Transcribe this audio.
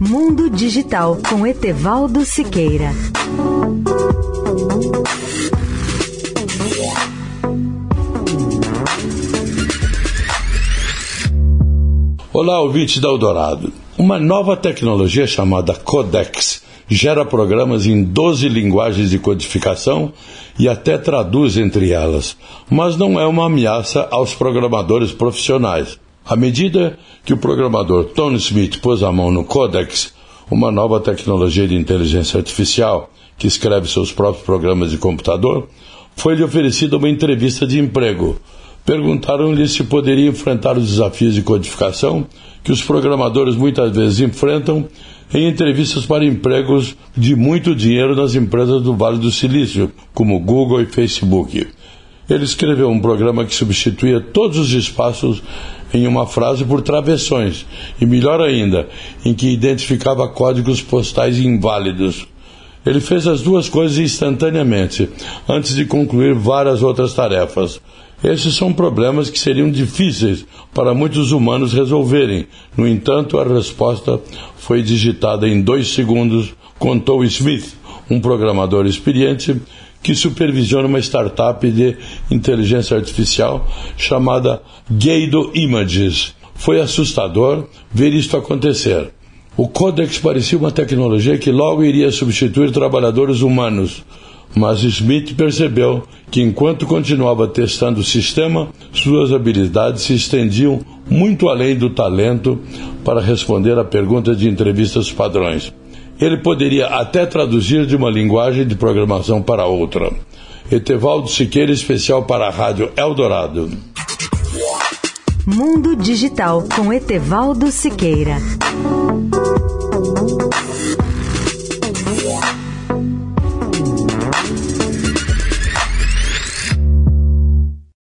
Mundo Digital com Etevaldo Siqueira. Olá, ouvinte da Eldorado. Uma nova tecnologia chamada Codex gera programas em 12 linguagens de codificação e até traduz entre elas, mas não é uma ameaça aos programadores profissionais. À medida que o programador Tony Smith pôs a mão no Codex, uma nova tecnologia de inteligência artificial que escreve seus próprios programas de computador, foi-lhe oferecida uma entrevista de emprego Perguntaram-lhe se poderia enfrentar os desafios de codificação que os programadores muitas vezes enfrentam em entrevistas para empregos de muito dinheiro nas empresas do Vale do Silício, como Google e Facebook. Ele escreveu um programa que substituía todos os espaços em uma frase por travessões, e melhor ainda, em que identificava códigos postais inválidos. Ele fez as duas coisas instantaneamente, antes de concluir várias outras tarefas. Esses são problemas que seriam difíceis para muitos humanos resolverem. No entanto, a resposta foi digitada em dois segundos, contou Smith, um programador experiente que supervisiona uma startup de inteligência artificial chamada Gado Images. Foi assustador ver isto acontecer. O Codex parecia uma tecnologia que logo iria substituir trabalhadores humanos mas Smith percebeu que enquanto continuava testando o sistema, suas habilidades se estendiam muito além do talento para responder a perguntas de entrevistas padrões. Ele poderia até traduzir de uma linguagem de programação para outra. Etevaldo Siqueira, especial para a Rádio Eldorado. Mundo Digital com Etevaldo Siqueira.